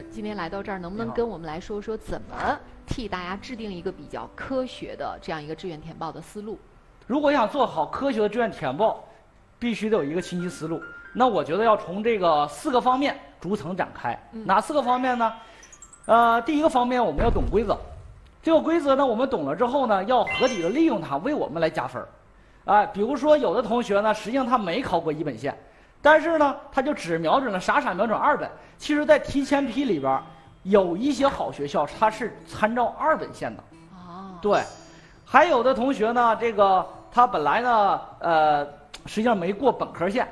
师今天来到这儿，能不能跟我们来说说怎么替大家制定一个比较科学的这样一个志愿填报的思路？如果想做好科学的志愿填报，必须得有一个清晰思路。那我觉得要从这个四个方面逐层展开。嗯哪四个方面呢？呃，第一个方面我们要懂规则。这个规则呢，我们懂了之后呢，要合理的利用它，为我们来加分儿。哎、比如说有的同学呢，实际上他没考过一本线，但是呢，他就只瞄准了傻傻瞄准二本。其实，在提前批里边，有一些好学校它是参照二本线的。哦，对，还有的同学呢，这个他本来呢，呃，实际上没过本科线，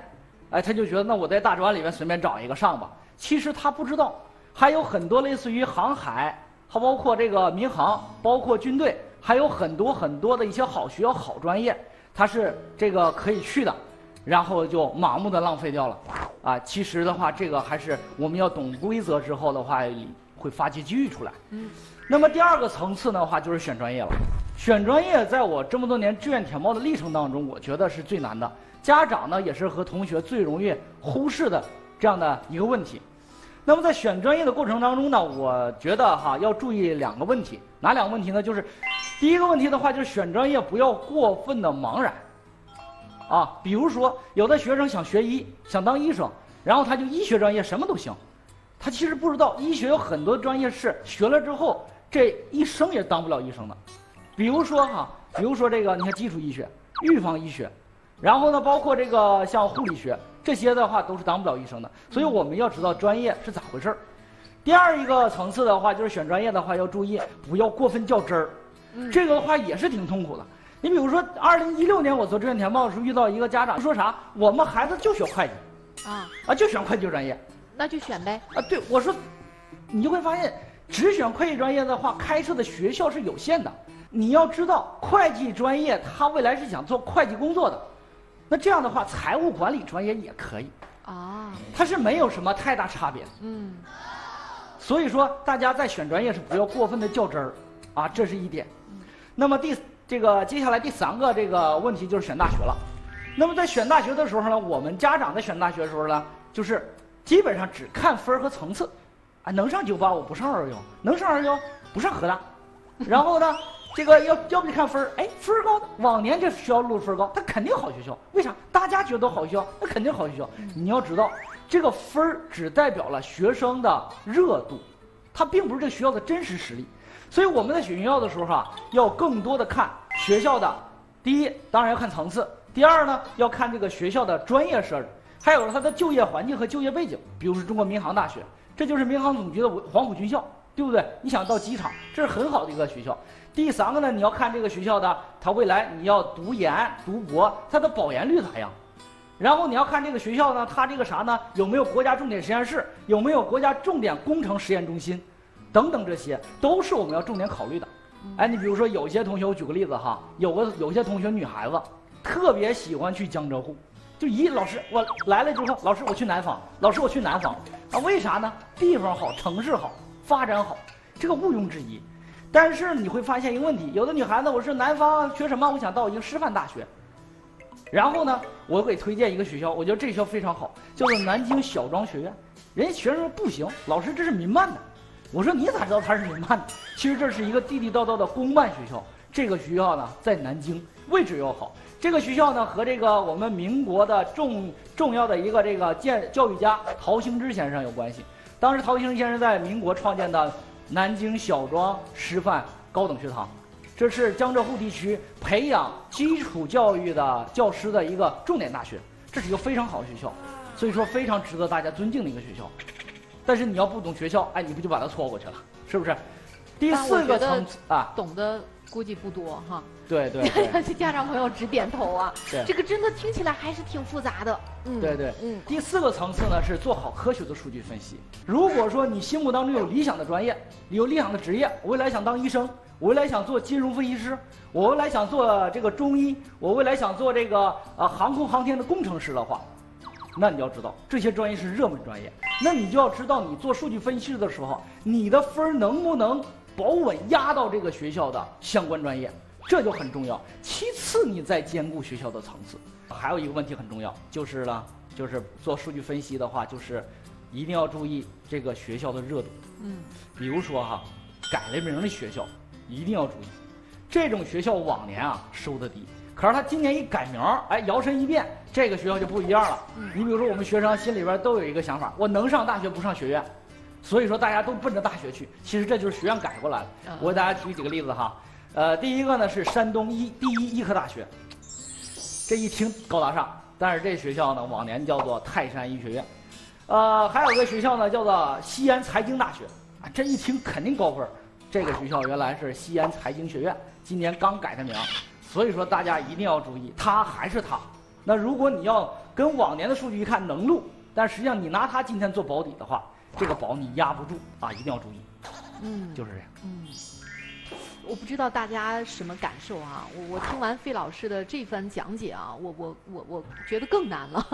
哎，他就觉得那我在大专里面随便找一个上吧。其实他不知道，还有很多类似于航海，还包括这个民航，包括军队，还有很多很多的一些好学校、好专业，他是这个可以去的，然后就盲目的浪费掉了。啊，其实的话，这个还是我们要懂规则之后的话，会发掘机遇出来。嗯。那么第二个层次的话，就是选专业了。选专业，在我这么多年志愿填报的历程当中，我觉得是最难的。家长呢，也是和同学最容易忽视的这样的一个问题。那么在选专业的过程当中呢，我觉得哈要注意两个问题，哪两个问题呢？就是第一个问题的话，就是选专业不要过分的茫然。啊，比如说有的学生想学医，想当医生，然后他就医学专业什么都行，他其实不知道医学有很多专业是学了之后这一生也当不了医生的。比如说哈，比如说这个，你看基础医学、预防医学，然后呢，包括这个像护理学这些的话，都是当不了医生的。所以我们要知道专业是咋回事儿。第二一个层次的话，就是选专业的话要注意，不要过分较真儿。嗯这个的话也是挺痛苦的。你比如说，二零一六年我做志愿填报的时候，遇到一个家长说啥，我们孩子就学会计啊，啊，就选会计专业那就选呗。啊。对，我说，你就会发现，只选会计专业的话，开设的学校是有限的。你要知道，会计专业他未来是想做会计工作的，那这样的话，财务管理专业也可以，啊，它是没有什么太大差别的。嗯所以说，大家在选专业是不要过分的较真儿，啊，这是一点。那么第这个接下来第三个这个问题就是选大学了。那么在选大学的时候呢，我们家长在选大学的时候呢，就是基本上只看分儿和层次，啊，能上九八五不上二幺幺，能上二幺幺不上河大，然后呢，这个要要不就看分儿，哎，分儿高，往年这学校录分高，它肯定好学校，为啥？大家觉得好学校，那肯定好学校。你要知道，这个分儿只代表了学生的热度，它并不是这个学校的真实实力。所以我们在选学校的时候哈、要更多的看学校的，第一当然要看层次，第二呢要看这个学校的专业设置，还有它的就业环境和就业背景。比如说中国民航大学，这就是民航总局的黄埔军校，对不对？你想到机场，这是很好的一个学校。第三个呢，你要看这个学校的，它未来你要读研读博，它的保研率咋样？然后你要看这个学校呢，它这个啥呢？有没有国家重点实验室？有没有国家重点工程实验中心？等等，这些都是我们要重点考虑的。哎，你比如说有些同学，我举个例子哈，有个有些同学女孩子特别喜欢去江浙沪，就一老师我来了之后，老师我去南方，老师我去南方啊，为啥呢？地方好，城市好，发展好，这个毋庸置疑。但是你会发现一个问题，有的女孩子我是南方学什么？我想到一个师范大学。然后呢，我给推荐一个学校，我觉得这学校非常好，叫做南京小庄学院。人家学生说不行，老师这是民办的。我说你咋知道它是民办的？其实这是一个地地道道的公办学校。这个学校呢在南京，位置又好。这个学校呢和这个我们民国的重重要的一个这个建教育家陶行知先生有关系。当时陶行知先生在民国创建的南京小庄师范高等学堂。这是江浙沪地区培养基础教育的教师的一个重点大学，这是一个非常好的学校，所以说非常值得大家尊敬的一个学校。但是你要不懂学校，哎，你不就把它错过去了，是不是？第四个层次啊，懂的估计不多哈。对对 对家长朋友直点头啊，对这个真的听起来还是挺复杂的。嗯，对对，嗯，第四个层次呢是做好科学的数据分析。如果说你心目当中有理想的专业，有理想的职业，我未来想当医生，我未来想做金融分析师，我未来想做这个中医，我未来想做这个呃航空航天的工程师的话，那你要知道这些专业是热门专业，那你就要知道你做数据分析的时候，你的分儿能不能保稳压到这个学校的相关专业，这就很重要。其次，你再兼顾学校的层次。还有一个问题很重要，就是呢，就是做数据分析的话，就是一定要注意这个学校的热度。嗯，比如说哈，改了名的学校，一定要注意。这种学校往年啊收的低，可是他今年一改名儿，哎，摇身一变，这个学校就不一样了。你比如说，我们学生心里边都有一个想法：我能上大学不上学院，所以说大家都奔着大学去。其实这就是学院改过来了。我给大家举几个例子哈。呃，第一个呢是山东医第一医科大学，这一听高大上，但是这学校呢往年叫做泰山医学院。呃，还有个学校呢叫做西安财经大学，啊，这一听肯定高分。这个学校原来是西安财经学院。今年刚改的名，所以说大家一定要注意，它还是它。那如果你要跟往年的数据一看能录，但实际上你拿它今天做保底的话，这个宝你压不住啊，一定要注意。嗯，就是这样。嗯，我不知道大家什么感受啊？我我听完费老师的这番讲解啊，我我我我觉得更难了。